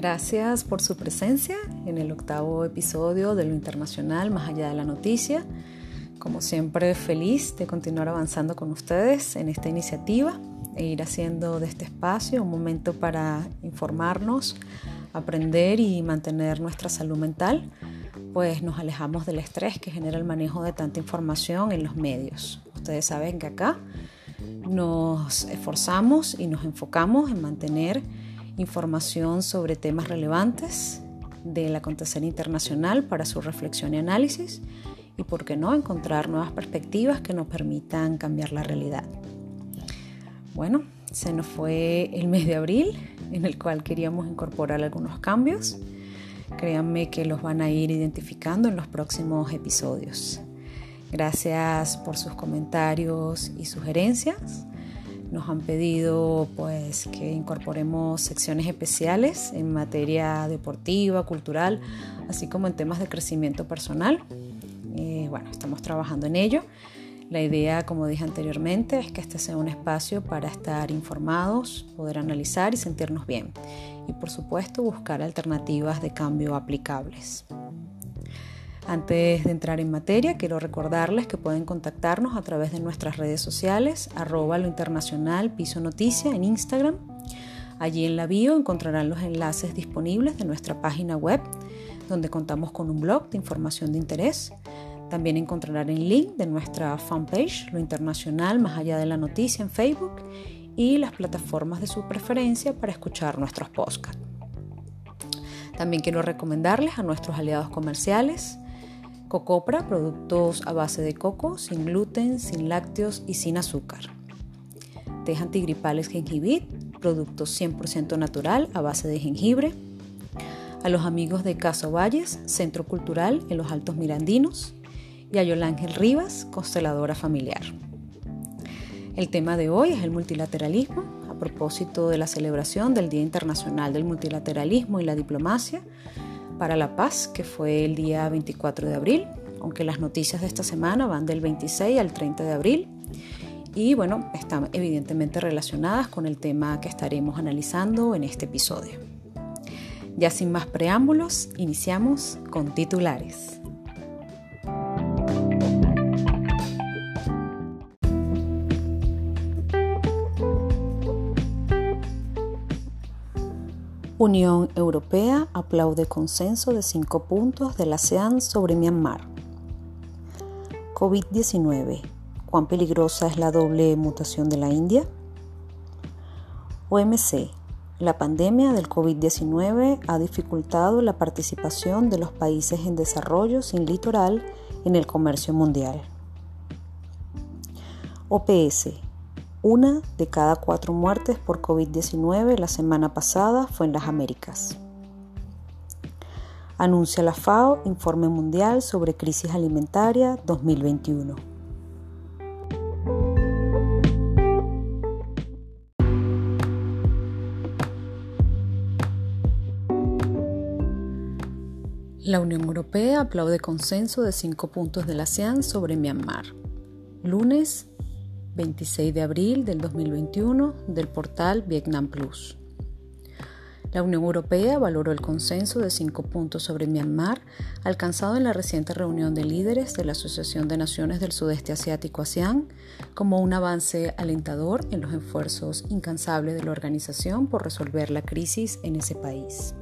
Gracias por su presencia en el octavo episodio de lo internacional más allá de la noticia. Como siempre, feliz de continuar avanzando con ustedes en esta iniciativa e ir haciendo de este espacio un momento para informarnos, aprender y mantener nuestra salud mental, pues nos alejamos del estrés que genera el manejo de tanta información en los medios. Ustedes saben que acá nos esforzamos y nos enfocamos en mantener información sobre temas relevantes del acontecer internacional para su reflexión y análisis y, por qué no, encontrar nuevas perspectivas que nos permitan cambiar la realidad. Bueno, se nos fue el mes de abril en el cual queríamos incorporar algunos cambios. Créanme que los van a ir identificando en los próximos episodios. Gracias por sus comentarios y sugerencias. Nos han pedido pues que incorporemos secciones especiales en materia deportiva, cultural, así como en temas de crecimiento personal. Eh, bueno, estamos trabajando en ello. La idea, como dije anteriormente, es que este sea un espacio para estar informados, poder analizar y sentirnos bien. Y por supuesto buscar alternativas de cambio aplicables. Antes de entrar en materia, quiero recordarles que pueden contactarnos a través de nuestras redes sociales, arroba lo internacional piso noticia en Instagram. Allí en la bio encontrarán los enlaces disponibles de nuestra página web, donde contamos con un blog de información de interés. También encontrarán el link de nuestra fanpage, Lo Internacional Más Allá de la Noticia en Facebook y las plataformas de su preferencia para escuchar nuestros podcasts. También quiero recomendarles a nuestros aliados comerciales, Cocopra, productos a base de coco, sin gluten, sin lácteos y sin azúcar. Té antigripales Gengibit, productos 100% natural a base de jengibre. A los amigos de Caso Valles, Centro Cultural en los Altos Mirandinos. Y a Yolángel Rivas, consteladora familiar. El tema de hoy es el multilateralismo, a propósito de la celebración del Día Internacional del Multilateralismo y la Diplomacia, para la paz, que fue el día 24 de abril, aunque las noticias de esta semana van del 26 al 30 de abril. Y bueno, están evidentemente relacionadas con el tema que estaremos analizando en este episodio. Ya sin más preámbulos, iniciamos con titulares. Unión Europea aplaude consenso de cinco puntos de la ASEAN sobre Myanmar. COVID-19. ¿Cuán peligrosa es la doble mutación de la India? OMC. La pandemia del COVID-19 ha dificultado la participación de los países en desarrollo sin litoral en el comercio mundial. OPS. Una de cada cuatro muertes por COVID-19 la semana pasada fue en las Américas. Anuncia la FAO Informe Mundial sobre Crisis Alimentaria 2021. La Unión Europea aplaude consenso de cinco puntos de la ASEAN sobre Myanmar. Lunes 26 de abril del 2021 del portal Vietnam Plus. La Unión Europea valoró el consenso de cinco puntos sobre Myanmar alcanzado en la reciente reunión de líderes de la Asociación de Naciones del Sudeste Asiático ASEAN como un avance alentador en los esfuerzos incansables de la organización por resolver la crisis en ese país.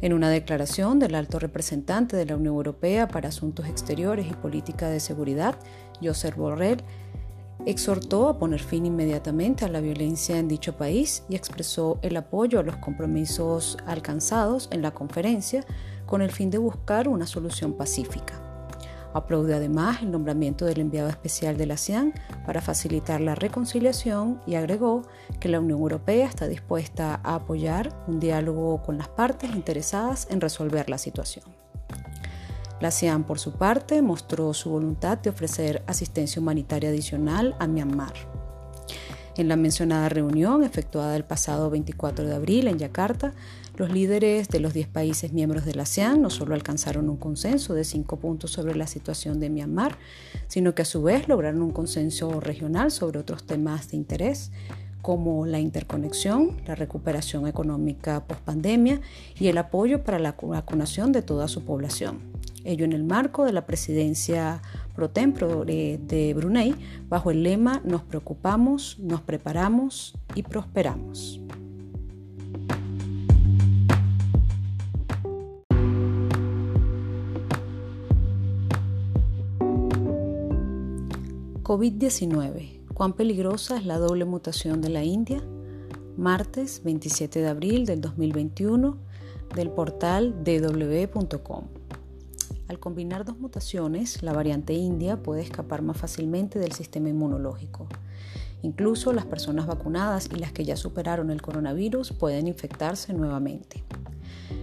En una declaración del alto representante de la Unión Europea para Asuntos Exteriores y Política de Seguridad, Josep Borrell, exhortó a poner fin inmediatamente a la violencia en dicho país y expresó el apoyo a los compromisos alcanzados en la conferencia con el fin de buscar una solución pacífica. Aplaude además el nombramiento del enviado especial de la ASEAN para facilitar la reconciliación y agregó que la Unión Europea está dispuesta a apoyar un diálogo con las partes interesadas en resolver la situación. La ASEAN, por su parte, mostró su voluntad de ofrecer asistencia humanitaria adicional a Myanmar. En la mencionada reunión, efectuada el pasado 24 de abril en Yakarta, los líderes de los 10 países miembros de la ASEAN no solo alcanzaron un consenso de cinco puntos sobre la situación de Myanmar, sino que a su vez lograron un consenso regional sobre otros temas de interés, como la interconexión, la recuperación económica post-pandemia y el apoyo para la vacunación de toda su población ello en el marco de la presidencia pro tempore de Brunei bajo el lema Nos preocupamos, nos preparamos y prosperamos. COVID-19. ¿Cuán peligrosa es la doble mutación de la India? Martes 27 de abril del 2021 del portal dw.com. Al combinar dos mutaciones, la variante india puede escapar más fácilmente del sistema inmunológico. Incluso las personas vacunadas y las que ya superaron el coronavirus pueden infectarse nuevamente.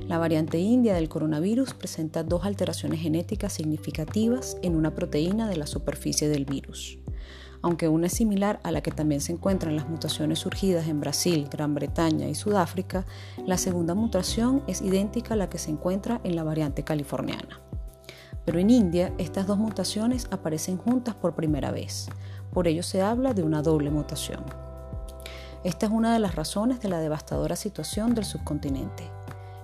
La variante india del coronavirus presenta dos alteraciones genéticas significativas en una proteína de la superficie del virus. Aunque una es similar a la que también se encuentran las mutaciones surgidas en Brasil, Gran Bretaña y Sudáfrica, la segunda mutación es idéntica a la que se encuentra en la variante californiana. Pero en India estas dos mutaciones aparecen juntas por primera vez. Por ello se habla de una doble mutación. Esta es una de las razones de la devastadora situación del subcontinente.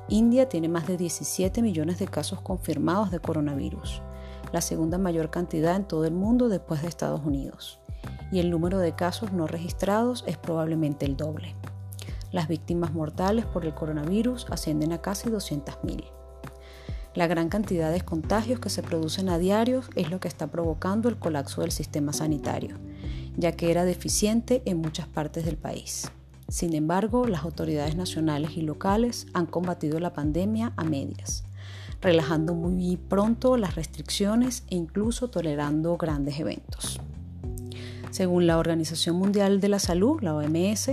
India tiene más de 17 millones de casos confirmados de coronavirus, la segunda mayor cantidad en todo el mundo después de Estados Unidos, y el número de casos no registrados es probablemente el doble. Las víctimas mortales por el coronavirus ascienden a casi 200.000. La gran cantidad de contagios que se producen a diario es lo que está provocando el colapso del sistema sanitario, ya que era deficiente en muchas partes del país. Sin embargo, las autoridades nacionales y locales han combatido la pandemia a medias, relajando muy pronto las restricciones e incluso tolerando grandes eventos. Según la Organización Mundial de la Salud, la OMS,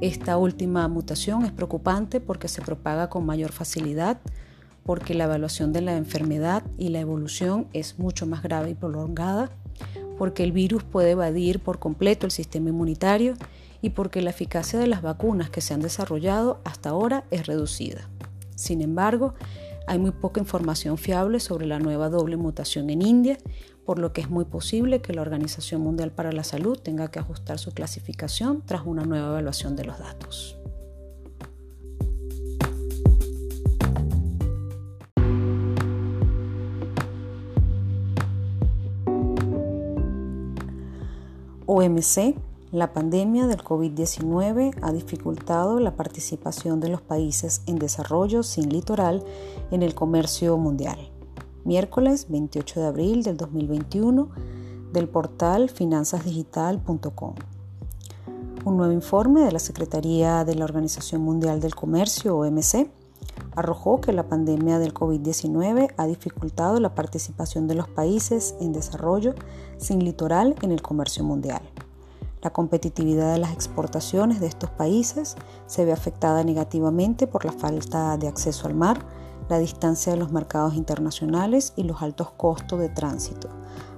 esta última mutación es preocupante porque se propaga con mayor facilidad, porque la evaluación de la enfermedad y la evolución es mucho más grave y prolongada, porque el virus puede evadir por completo el sistema inmunitario y porque la eficacia de las vacunas que se han desarrollado hasta ahora es reducida. Sin embargo, hay muy poca información fiable sobre la nueva doble mutación en India, por lo que es muy posible que la Organización Mundial para la Salud tenga que ajustar su clasificación tras una nueva evaluación de los datos. OMC, la pandemia del COVID-19 ha dificultado la participación de los países en desarrollo sin litoral en el comercio mundial. Miércoles 28 de abril del 2021 del portal finanzasdigital.com. Un nuevo informe de la Secretaría de la Organización Mundial del Comercio, OMC, arrojó que la pandemia del COVID-19 ha dificultado la participación de los países en desarrollo sin litoral en el comercio mundial. La competitividad de las exportaciones de estos países se ve afectada negativamente por la falta de acceso al mar, la distancia de los mercados internacionales y los altos costos de tránsito.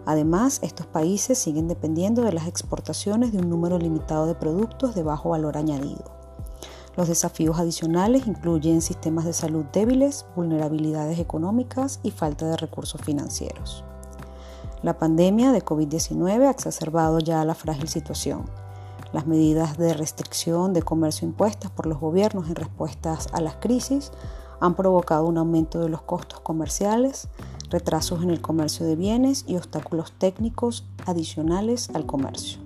Además, estos países siguen dependiendo de las exportaciones de un número limitado de productos de bajo valor añadido. Los desafíos adicionales incluyen sistemas de salud débiles, vulnerabilidades económicas y falta de recursos financieros. La pandemia de COVID-19 ha exacerbado ya la frágil situación. Las medidas de restricción de comercio impuestas por los gobiernos en respuestas a las crisis han provocado un aumento de los costos comerciales, retrasos en el comercio de bienes y obstáculos técnicos adicionales al comercio.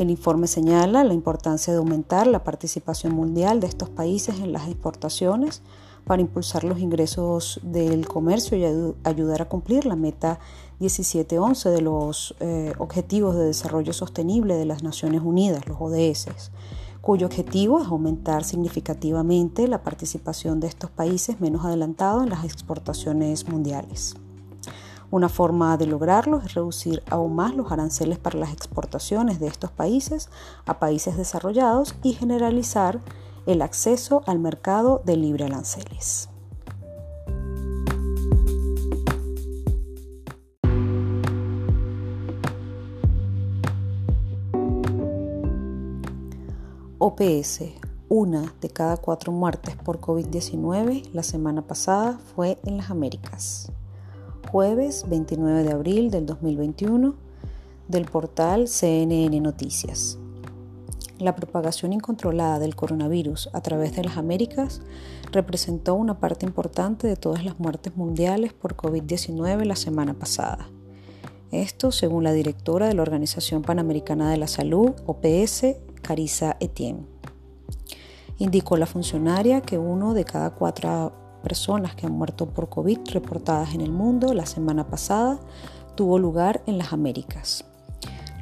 El informe señala la importancia de aumentar la participación mundial de estos países en las exportaciones para impulsar los ingresos del comercio y ayudar a cumplir la meta 1711 de los eh, Objetivos de Desarrollo Sostenible de las Naciones Unidas, los ODS, cuyo objetivo es aumentar significativamente la participación de estos países menos adelantados en las exportaciones mundiales. Una forma de lograrlo es reducir aún más los aranceles para las exportaciones de estos países a países desarrollados y generalizar el acceso al mercado de libre aranceles. OPS, una de cada cuatro muertes por COVID-19 la semana pasada fue en las Américas. Jueves 29 de abril del 2021 del portal CNN Noticias. La propagación incontrolada del coronavirus a través de las Américas representó una parte importante de todas las muertes mundiales por COVID-19 la semana pasada. Esto según la directora de la Organización Panamericana de la Salud, OPS, Carissa Etienne. Indicó la funcionaria que uno de cada cuatro personas que han muerto por COVID reportadas en el mundo la semana pasada tuvo lugar en las Américas.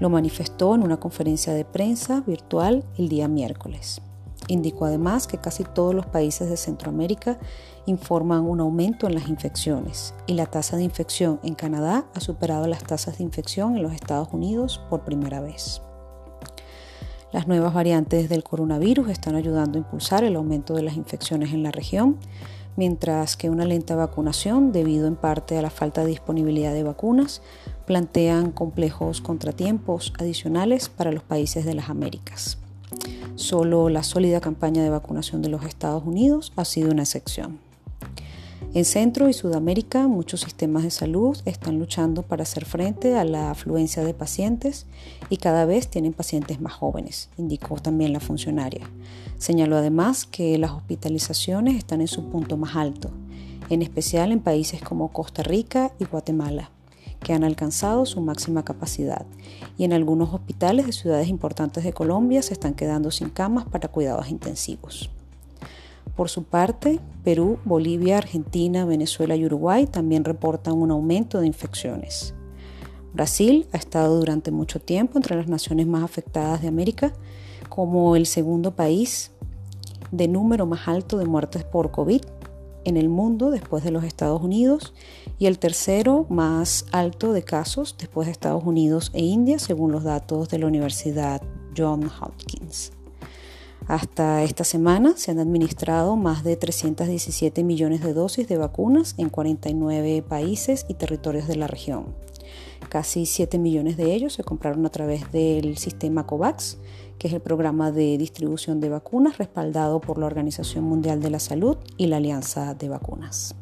Lo manifestó en una conferencia de prensa virtual el día miércoles. Indicó además que casi todos los países de Centroamérica informan un aumento en las infecciones y la tasa de infección en Canadá ha superado las tasas de infección en los Estados Unidos por primera vez. Las nuevas variantes del coronavirus están ayudando a impulsar el aumento de las infecciones en la región, mientras que una lenta vacunación, debido en parte a la falta de disponibilidad de vacunas, plantean complejos contratiempos adicionales para los países de las Américas. Solo la sólida campaña de vacunación de los Estados Unidos ha sido una excepción. En Centro y Sudamérica, muchos sistemas de salud están luchando para hacer frente a la afluencia de pacientes y cada vez tienen pacientes más jóvenes, indicó también la funcionaria. Señaló además que las hospitalizaciones están en su punto más alto, en especial en países como Costa Rica y Guatemala, que han alcanzado su máxima capacidad, y en algunos hospitales de ciudades importantes de Colombia se están quedando sin camas para cuidados intensivos. Por su parte, Perú, Bolivia, Argentina, Venezuela y Uruguay también reportan un aumento de infecciones. Brasil ha estado durante mucho tiempo entre las naciones más afectadas de América como el segundo país de número más alto de muertes por COVID en el mundo después de los Estados Unidos y el tercero más alto de casos después de Estados Unidos e India según los datos de la Universidad Johns Hopkins. Hasta esta semana se han administrado más de 317 millones de dosis de vacunas en 49 países y territorios de la región. Casi 7 millones de ellos se compraron a través del sistema COVAX, que es el programa de distribución de vacunas respaldado por la Organización Mundial de la Salud y la Alianza de Vacunas.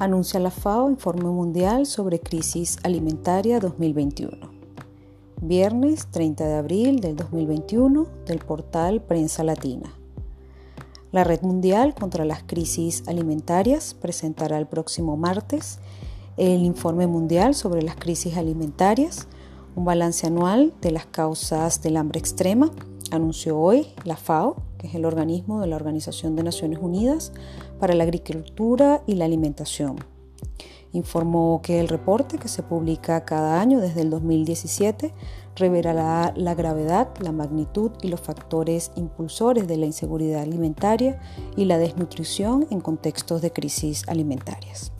Anuncia la FAO Informe Mundial sobre Crisis Alimentaria 2021. Viernes 30 de abril del 2021 del portal Prensa Latina. La Red Mundial contra las Crisis Alimentarias presentará el próximo martes el Informe Mundial sobre las Crisis Alimentarias, un balance anual de las causas del hambre extrema, anunció hoy la FAO que es el organismo de la Organización de Naciones Unidas para la Agricultura y la Alimentación. Informó que el reporte, que se publica cada año desde el 2017, revelará la gravedad, la magnitud y los factores impulsores de la inseguridad alimentaria y la desnutrición en contextos de crisis alimentarias.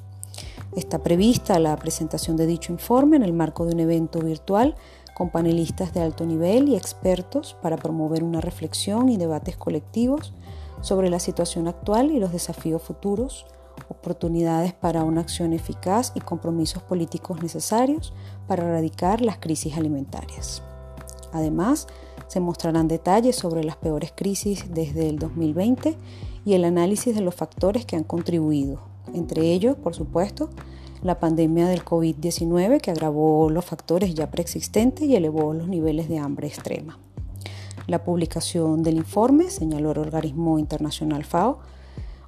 Está prevista la presentación de dicho informe en el marco de un evento virtual con panelistas de alto nivel y expertos para promover una reflexión y debates colectivos sobre la situación actual y los desafíos futuros, oportunidades para una acción eficaz y compromisos políticos necesarios para erradicar las crisis alimentarias. Además, se mostrarán detalles sobre las peores crisis desde el 2020 y el análisis de los factores que han contribuido, entre ellos, por supuesto, la pandemia del COVID-19 que agravó los factores ya preexistentes y elevó los niveles de hambre extrema. La publicación del informe, señaló el organismo internacional FAO,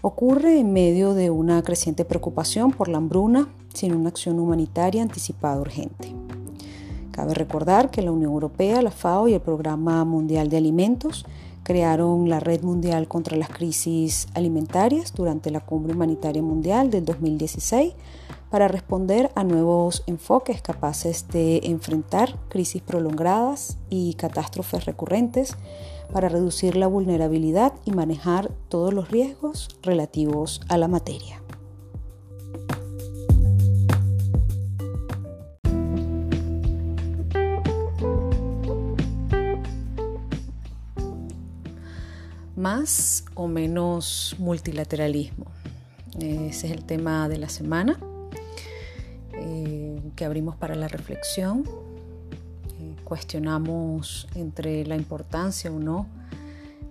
ocurre en medio de una creciente preocupación por la hambruna sin una acción humanitaria anticipada urgente. Cabe recordar que la Unión Europea, la FAO y el Programa Mundial de Alimentos crearon la Red Mundial contra las Crisis Alimentarias durante la Cumbre Humanitaria Mundial del 2016 para responder a nuevos enfoques capaces de enfrentar crisis prolongadas y catástrofes recurrentes para reducir la vulnerabilidad y manejar todos los riesgos relativos a la materia. Más o menos multilateralismo. Ese es el tema de la semana que abrimos para la reflexión. Eh, cuestionamos entre la importancia o no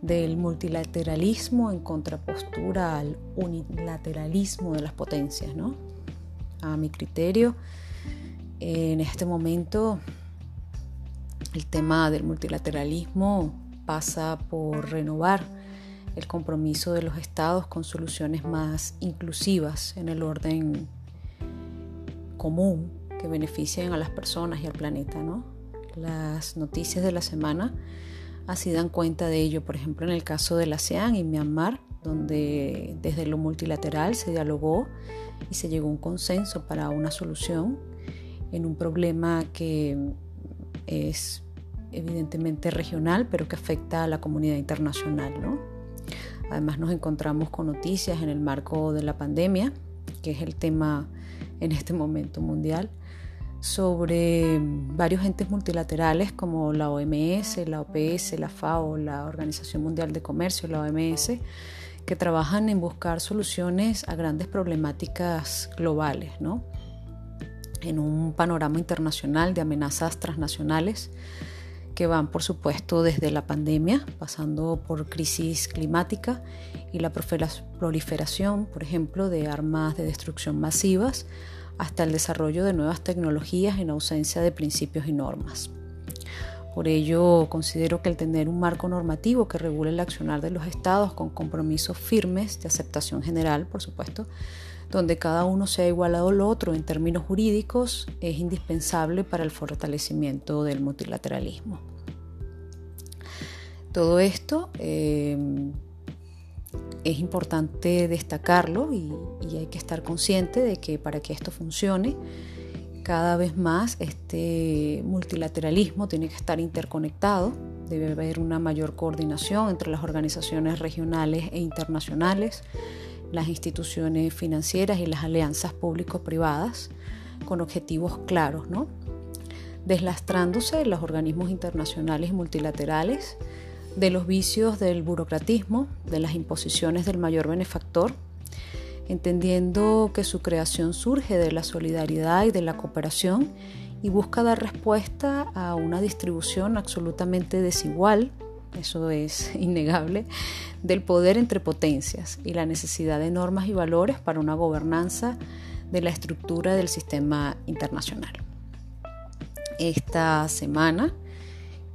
del multilateralismo en contrapostura al unilateralismo de las potencias. ¿no? A mi criterio, en este momento el tema del multilateralismo pasa por renovar el compromiso de los estados con soluciones más inclusivas en el orden común que beneficien a las personas y al planeta. ¿no? Las noticias de la semana así dan cuenta de ello, por ejemplo en el caso de la ASEAN y Myanmar, donde desde lo multilateral se dialogó y se llegó a un consenso para una solución en un problema que es evidentemente regional, pero que afecta a la comunidad internacional. ¿no? Además nos encontramos con noticias en el marco de la pandemia, que es el tema en este momento mundial, sobre varios entes multilaterales como la OMS, la OPS, la FAO, la Organización Mundial de Comercio, la OMS, que trabajan en buscar soluciones a grandes problemáticas globales, ¿no? en un panorama internacional de amenazas transnacionales que van, por supuesto, desde la pandemia, pasando por crisis climática y la proliferación, por ejemplo, de armas de destrucción masivas, hasta el desarrollo de nuevas tecnologías en ausencia de principios y normas. Por ello, considero que el tener un marco normativo que regule el accionar de los estados con compromisos firmes de aceptación general, por supuesto, donde cada uno sea igualado al otro en términos jurídicos, es indispensable para el fortalecimiento del multilateralismo. Todo esto eh, es importante destacarlo y, y, hay que estar consciente de que para que esto funcione, cada vez más este multilateralismo tiene que estar interconectado, debe haber una mayor coordinación entre las organizaciones regionales e internacionales, las instituciones financieras y las alianzas público-privadas con objetivos claros, ¿no? deslastrándose los organismos internacionales y multilaterales de los vicios del burocratismo, de las imposiciones del mayor benefactor, entendiendo que su creación surge de la solidaridad y de la cooperación y busca dar respuesta a una distribución absolutamente desigual eso es innegable, del poder entre potencias y la necesidad de normas y valores para una gobernanza de la estructura del sistema internacional. Esta semana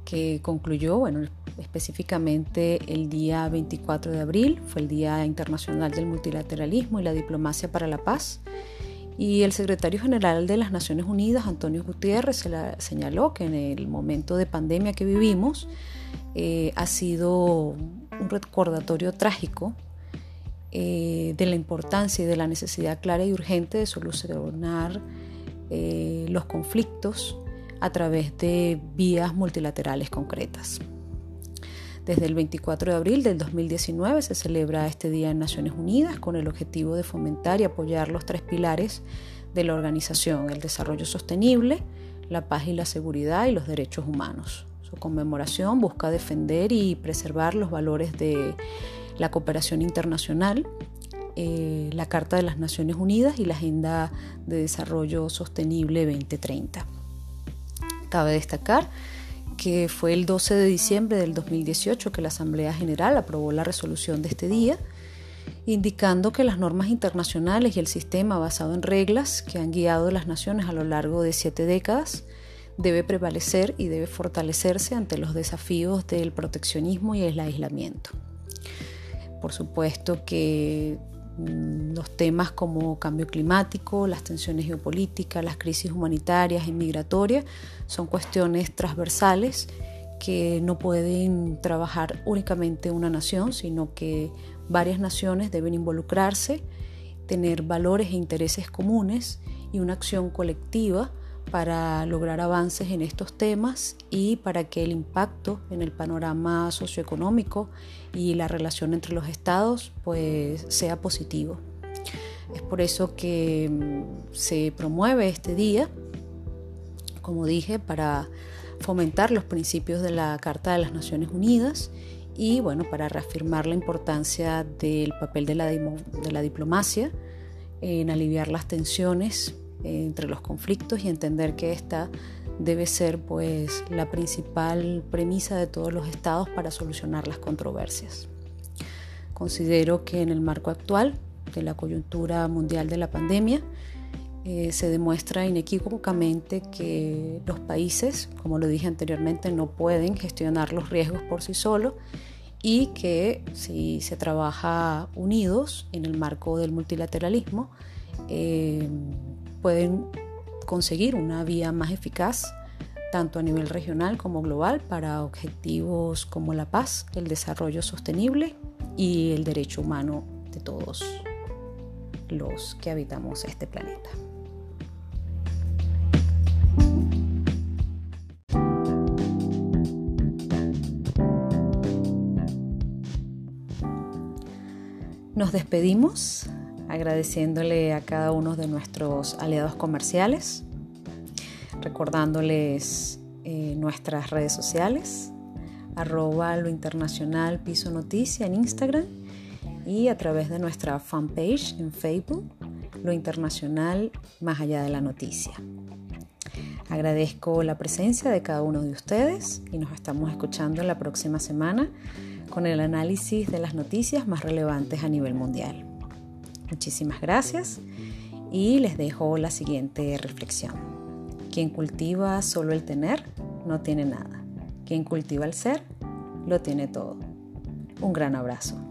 que concluyó, bueno, específicamente el día 24 de abril, fue el Día Internacional del Multilateralismo y la Diplomacia para la Paz, y el secretario general de las Naciones Unidas, Antonio Gutiérrez, señaló que en el momento de pandemia que vivimos eh, ha sido un recordatorio trágico eh, de la importancia y de la necesidad clara y urgente de solucionar eh, los conflictos a través de vías multilaterales concretas. Desde el 24 de abril del 2019 se celebra este Día en Naciones Unidas con el objetivo de fomentar y apoyar los tres pilares de la organización, el desarrollo sostenible, la paz y la seguridad y los derechos humanos. Su conmemoración busca defender y preservar los valores de la cooperación internacional, eh, la Carta de las Naciones Unidas y la Agenda de Desarrollo Sostenible 2030. Cabe destacar que fue el 12 de diciembre del 2018 que la Asamblea General aprobó la resolución de este día indicando que las normas internacionales y el sistema basado en reglas que han guiado las naciones a lo largo de siete décadas debe prevalecer y debe fortalecerse ante los desafíos del proteccionismo y el aislamiento. Por supuesto que los temas como cambio climático, las tensiones geopolíticas, las crisis humanitarias y migratorias son cuestiones transversales que no pueden trabajar únicamente una nación, sino que varias naciones deben involucrarse, tener valores e intereses comunes y una acción colectiva para lograr avances en estos temas y para que el impacto en el panorama socioeconómico y la relación entre los estados pues sea positivo. Es por eso que mm, se promueve este día, como dije, para fomentar los principios de la Carta de las Naciones Unidas y bueno, para reafirmar la importancia del papel de la, de la diplomacia en aliviar las tensiones entre los conflictos y entender que esta debe ser pues la principal premisa de todos los estados para solucionar las controversias. Considero que en el marco actual de la coyuntura mundial de la pandemia eh, se demuestra inequívocamente que los países, como lo dije anteriormente, no pueden gestionar los riesgos por sí solos y que si se trabaja unidos en el marco del multilateralismo, eh, pueden conseguir una vía más eficaz tanto a nivel regional como global para objetivos como la paz, el desarrollo sostenible y el derecho humano de todos los que habitamos este planeta. Nos despedimos agradeciéndole a cada uno de nuestros aliados comerciales, recordándoles eh, nuestras redes sociales, arroba lo internacional piso noticia en Instagram y a través de nuestra fanpage en Facebook, lo internacional más allá de la noticia. Agradezco la presencia de cada uno de ustedes y nos estamos escuchando la próxima semana con el análisis de las noticias más relevantes a nivel mundial. Muchísimas gracias y les dejo la siguiente reflexión. Quien cultiva solo el tener, no tiene nada. Quien cultiva el ser, lo tiene todo. Un gran abrazo.